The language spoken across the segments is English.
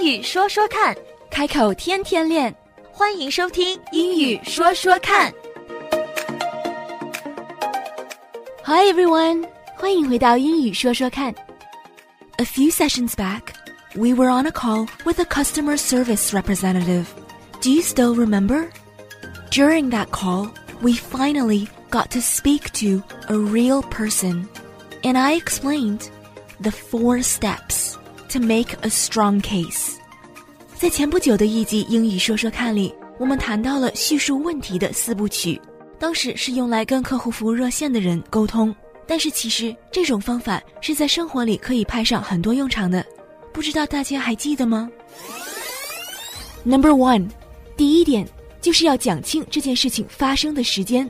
英语说说看，开口天天练。欢迎收听《英语说说看》。 Hi everyone，欢迎回到英语说说看。A few sessions back, we were on a call with a customer service representative. Do you still remember? During that call, we finally got to speak to a real person, and I explained the four steps to make a strong case. 在前不久的一集英语说说看里，我们谈到了叙述问题的四部曲。当时是用来跟客户服务热线的人沟通，但是其实这种方法是在生活里可以派上很多用场的，不知道大家还记得吗？Number one，第一点就是要讲清这件事情发生的时间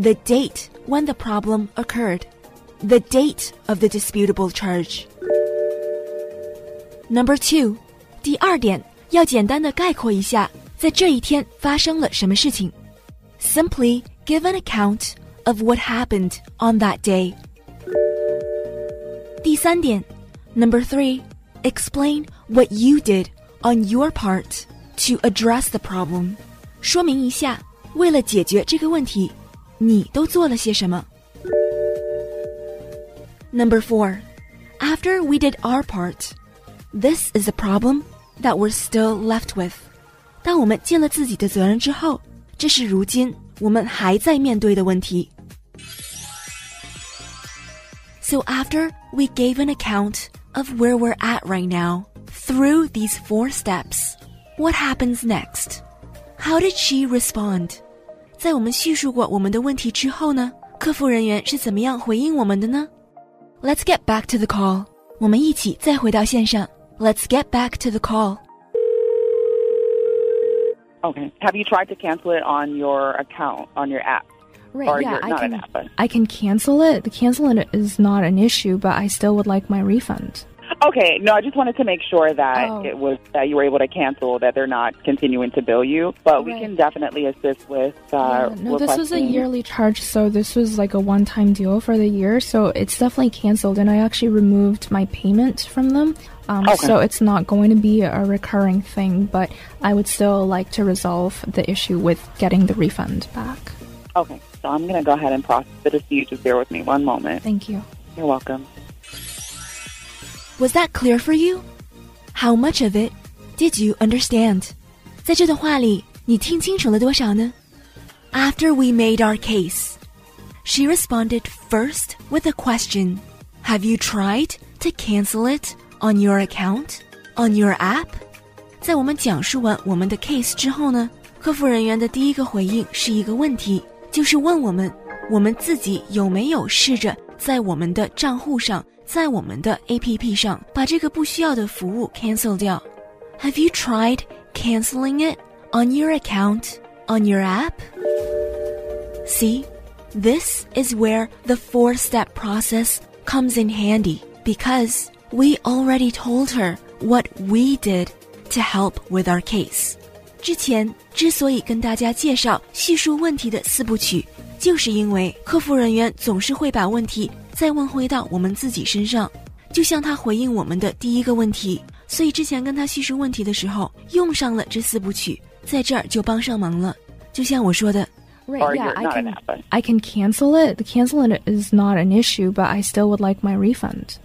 ，the date when the problem occurred，the date of the disputable charge。Number two，第二点要简单的概括一下，在这一天发生了什么事情，simply。Give an account of what happened on that day. 第三点，Number three, explain what you did on your part to address the problem. 说明一下，为了解决这个问题，你都做了些什么。Number four, after we did our part, this is a problem that we're still left with. 当我们尽了自己的责任之后，这是如今我们还在面对的问题。So after we gave an account of where we're at right now through these four steps, what happens next? How did she respond? 在我们叙述过我们的问题之后呢，客服人员是怎么样回应我们的呢？Let's get back to the call. 我们一起再回到线上。 Let's get back to the call. Okay. Have you tried to cancel it on your account, on your app? Right, Or yeah, you're I not can, an app, but- I can cancel it. The canceling it is not an issue, but I still would like my refund. Okay. No, I just wanted to make sure that Oh. it was that you were able to cancel, that they're not continuing to bill you. But we can definitely assist with. Uh, Yeah, no, this was a yearly charge, so this was like a one-time deal for the year. So it's definitely canceled, and I actually removed my payment from them. Um, Okay. So it's not going to be a recurring thing, but I would still like to resolve the issue with getting the refund back. Okay. So I'm going to go ahead and process the dispute. Just bear with me one moment. Thank you. You're welcome. Was that clear for you? How much of it did you understand? 在这段话里，你听清楚了多少呢？After we made our case, she responded first with a question. Have you tried to cancel it on your account, on your app? 在我们讲述完我们的 case 之后呢，客服人员的第一个回应是一个问题，就是问我们，我们自己有没有试着在我们的账户上，在我们的 APP 上把这个不需要的服务 cancel 掉？Have you tried canceling it on your account, on your app? See, this is where the four-step process comes in handy because we already told her what we did to help with our case. 之前之所以跟大家介绍叙述问题的四部曲，就是因为客服人员总是会把问题再问回到我们自己身上，就像他回应我们的第一个问题，所以之前跟他叙述问题的时候用上了这四部曲，在这儿就帮上忙了。就像我说的， Right, Or yeah, you're I not an can, app, but- I can cancel it. The canceling it is not an issue, but I still would like my refund.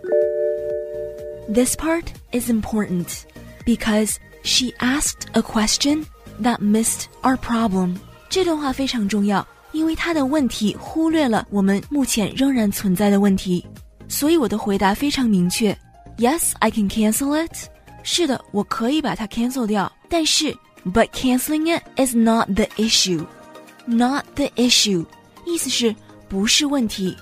This part is important because she asked a question that missed our problem. 这段话非常重要，因为她的问题忽略了我们目前仍然存在的问题，所以我的回答非常明确。Yes, I can cancel it. 是的，我可以把它 cancel 掉，但是 but canceling it is not the issue. Not the issue. 意思是不是问题。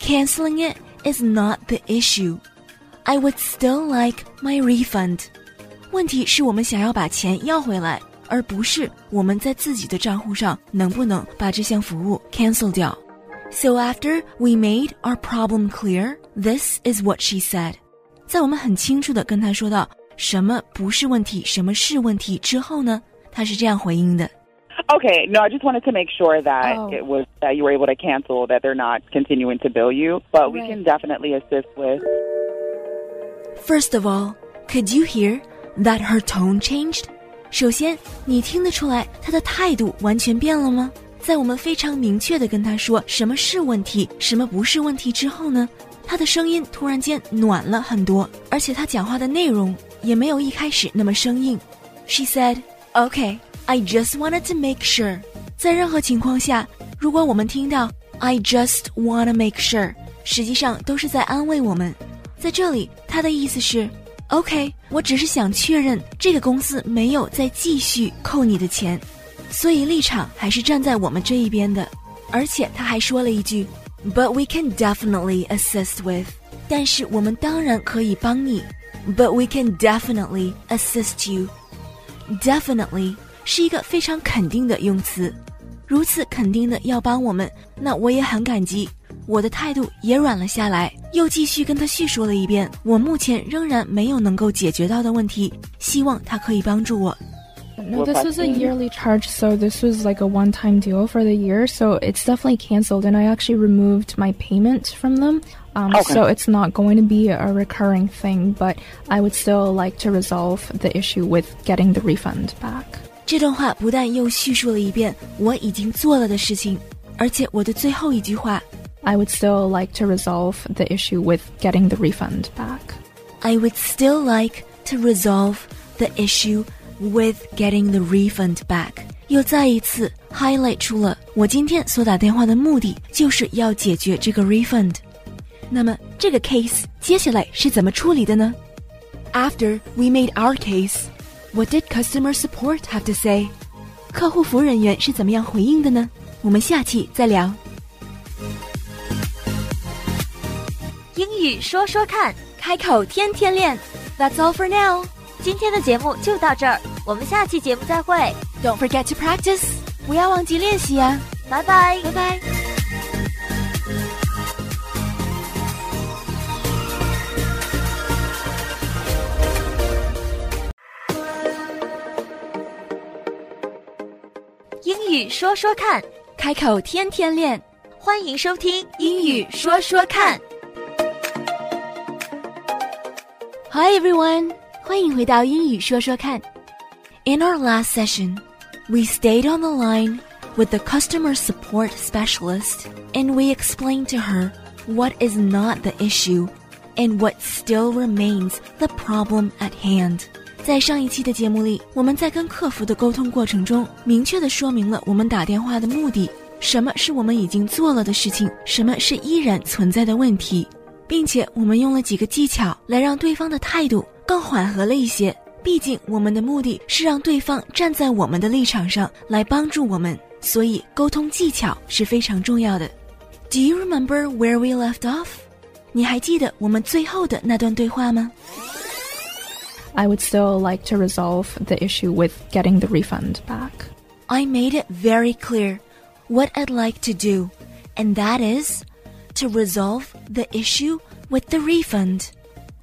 Canceling it is not the issue. I would still like my refund. 问题是我们想要把钱要回来，而不是我们在自己的账户上能不能把这项服务 cancel 掉。So after we made our problem clear, this is what she said. 在我们很清楚的跟她说到什么不是问题，什么是问题之后呢，她是这样回应的。 Okay, no, I just wanted to make sure that Oh. it was that you were able to cancel, that they're not continuing to bill you. But we Right. can definitely assist with. First of all, could you hear that her tone changed? 首先，你听得出来她的态度完全变了吗？在我们非常明确的跟她说什么是问题，什么不是问题之后呢，她的声音突然间暖了很多，而且她讲话的内容也没有一开始那么生硬。She said, "Okay, I just wanted to make sure." 在任何情况下，如果我们听到 "I just wanna make sure"，实际上都是在安慰我们。在这里，他的意思是。OK，我只是想确认这个公司没有再继续扣你的钱，所以立场还是站在我们这一边的。而且他还说了一句，But we can definitely assist with，但是我们当然可以帮你。But we can definitely assist you。Definitely 是一个非常肯定的用词，如此肯定的要帮我们，那我也很感激。我的态度也软了下来，又继续跟他叙说了一遍我目前仍然没有能够解决到的问题，希望他可以帮助我。No, this was a yearly charge, so this was like a one time deal for the year, so it's definitely canceled, and I actually removed my payment from them. Um, Okay. So it's not going to be a recurring thing, but I would still like to resolve the issue with getting the refund back. 这段话不但又叙述了一遍我已经做了的事情，而且我的最后一句话 I would still like to resolve the issue with getting the refund back. I would still like to resolve the issue with getting the refund back。又再一次 highlight 出了我今天所打电话的目的，就是要解决这个 refund。那么这个 case 接下来是怎么处理的呢？After we made our case, what did customer support have to say？客户服务人员是怎么样回应的呢？我们下期再聊。 英语说说看，开口天天练。That's all for now. 今天的节目就到这儿，我们下期节目再会，Don't forget to practice. 不要忘记练习啊！拜拜。拜拜。英语说说看，开口天天练。欢迎收听英语说说看。Hi everyone，欢迎回到英语说说看。In our last session, we stayed on the line with the customer support specialist and we explained to her what is not the issue and what still remains the problem at hand. 在上一期的节目里，我们在跟客服的沟通过程中，明确的说明了我们打电话的目的，什么是我们已经做了的事情，什么是依然存在的问题。 并且我们用了几个技巧来让对方的态度更缓和了一些。毕竟我们的目的是让对方站在我们的立场上来帮助我们，所以沟通技巧是非常重要的。Do you remember where we left off？你还记得我们最后的那段对话吗 I would still like to resolve the issue with getting the refund back. I made it very clear what I'd like to do, and that is to resolve the issue with the refund.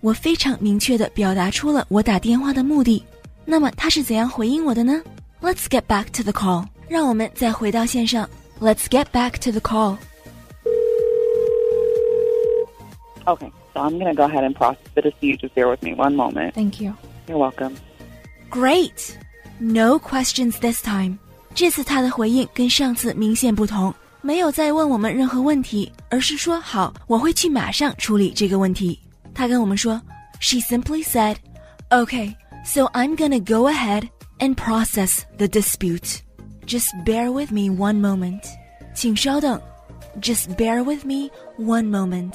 我非常明确地表达出了我打电话的目的。那么他是怎样回应我的呢？Let's get back to the call. 让我们再回到线上。Let's get back to the call. Okay, so I'm going to go ahead and process the dispute. Just bear with me one moment. Thank you. You're welcome. Great. No questions this time. 这次他的回应跟上次明显不同， 没有再问我们任何问题，而是说好，我会去马上处理这个问题。他跟我们说，She simply said, "Okay, so I'm gonna go ahead and process the dispute. Just bear with me one moment." 请稍等，Just bear with me one moment.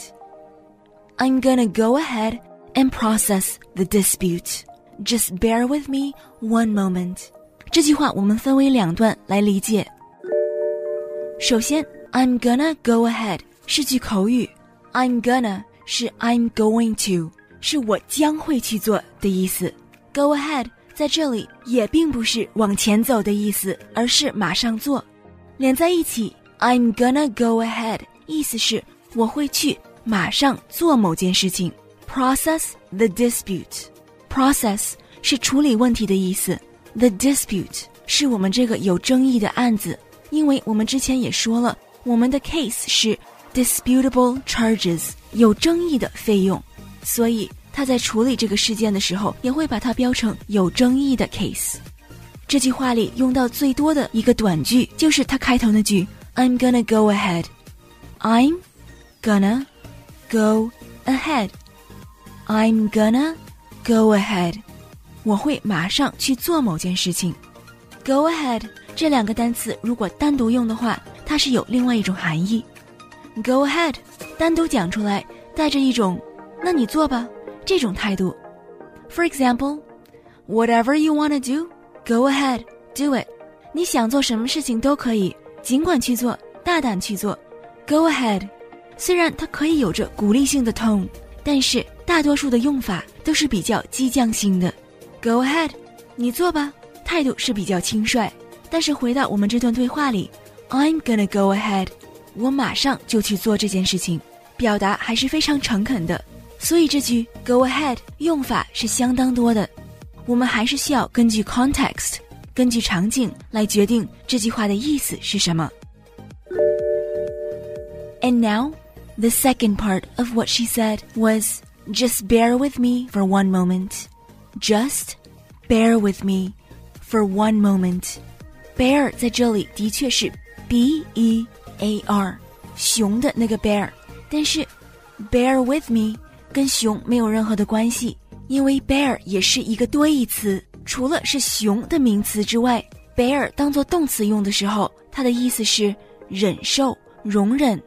I'm gonna go ahead and process the dispute. Just bear with me one moment. 这句话我们分为两段来理解。 首先，I'm gonna go ahead 是句口语，I'm gonna 是 I'm going to 是我将会去做的意思。Go ahead 在这里也并不是往前走的意思，而是马上做。连在一起，I'm gonna go ahead 意思是我会去马上做某件事情。Process the dispute。Process 是处理问题的意思，the dispute 是我们这个有争议的案子，因为我们之前也说了，我们的 case 是 disputable charges 有争议的费用，所以它 他在处理这个事件的时候，也会把它标成有争议的 case。这句话里用到最多的一个短句就是它开头那句 "I'm gonna go ahead." I'm gonna go ahead. I'm gonna go ahead. 我会马上去做某件事情。Go ahead 这两个单词如果单独用的话，它是有另外一种含义。Go ahead 单独讲出来，带着一种“那你做吧”这种态度。For example, whatever you wanna do, go ahead, do it. 你想做什么事情都可以，尽管去做，大胆去做。Go ahead，虽然它可以有着鼓励性的 tone，但是大多数的用法都是比较激将性的。Go ahead，你做吧，态度是比较轻率。但是回到我们这段对话里，I'm gonna go ahead，我马上就去做这件事情，表达还是非常诚恳的。所以这句 go ahead 用法是相当多的，我们还是需要根据 context，根据场景来决定这句话的意思是什么。And now, the second part of what she said was just bear with me for one moment. Just bear with me for one moment. Bear 在这里的确是 b e a r 熊的那个 bear，但是 bear with me 跟熊没有任何的关系，因为 bear 也是一个多义词。除了是熊的名词之外，bear 当做动词用的时候，它的意思是忍受、容忍。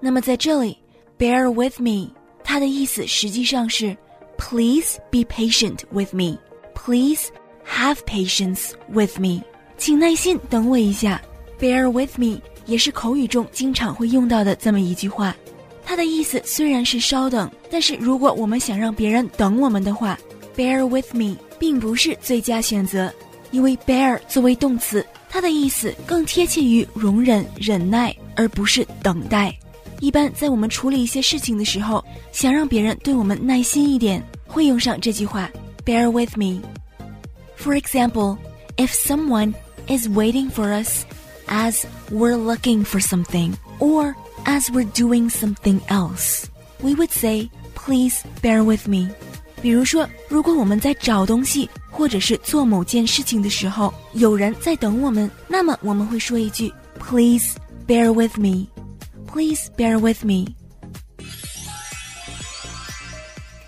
那么在这里，bear with me，它的意思实际上是 please be patient with me，please have patience with me，请耐心等我一下。bear with me 也是口语中经常会用到的这么一句话，它的意思虽然是稍等，但是如果我们想让别人等我们的话，bear with me 并不是最佳选择，因为 bear 作为动词，它的意思更贴切于容忍、忍耐，而不是等待。一般在我们处理一些事情的时候，想让别人对我们耐心一点，会用上这句话：“Bear with me.” For example, if someone is waiting for us as we're looking for something or as we're doing something else, we would say, "Please bear with me." 比如说，如果我们在找东西或者是做某件事情的时候，有人在等我们，那么我们会说一句：“Please bear with me.” Please bear with me.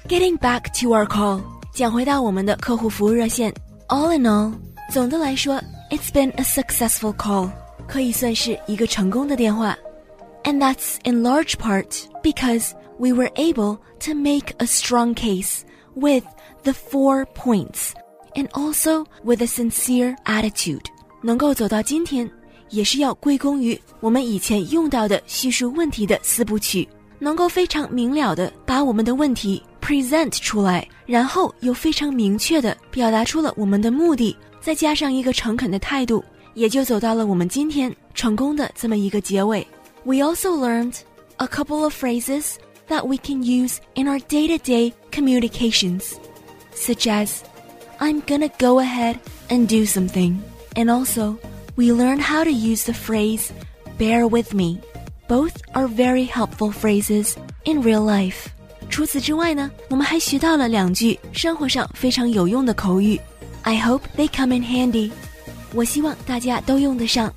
Getting back to our call，讲回到我们的客户服务热线。All in all，总的来说 ，It's been a successful call，可以算是一个成功的电话。And that's in large part because we were able to make a strong case with the four points and also with a sincere attitude。能够走到今天，也是要归功于我们以前用到的叙述问题的四部曲，能够非常明了的把我们的问题 present 出来，然后又非常明确的表达出了我们的目的， 再加上一个诚恳的态度，也就走到了我们今天成功的这么一个结尾。We also learned a couple of phrases that we can use in our day-to-day communications, such as "I'm gonna go ahead and do something," and also we learn how to use the phrase bear with me. Both are very helpful phrases in real life. 除此之外呢，我们还学到了两句生活上非常有用的口语。 I hope they come in handy. 我希望大家都用得上。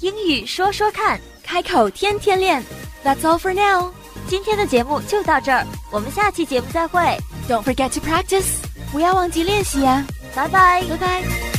英语说说看，开口天天练。That's all for now. 今天的节目就到这儿，我们下期节目再会。Don't forget to practice. 不要忘记练习呀、拜拜。拜拜。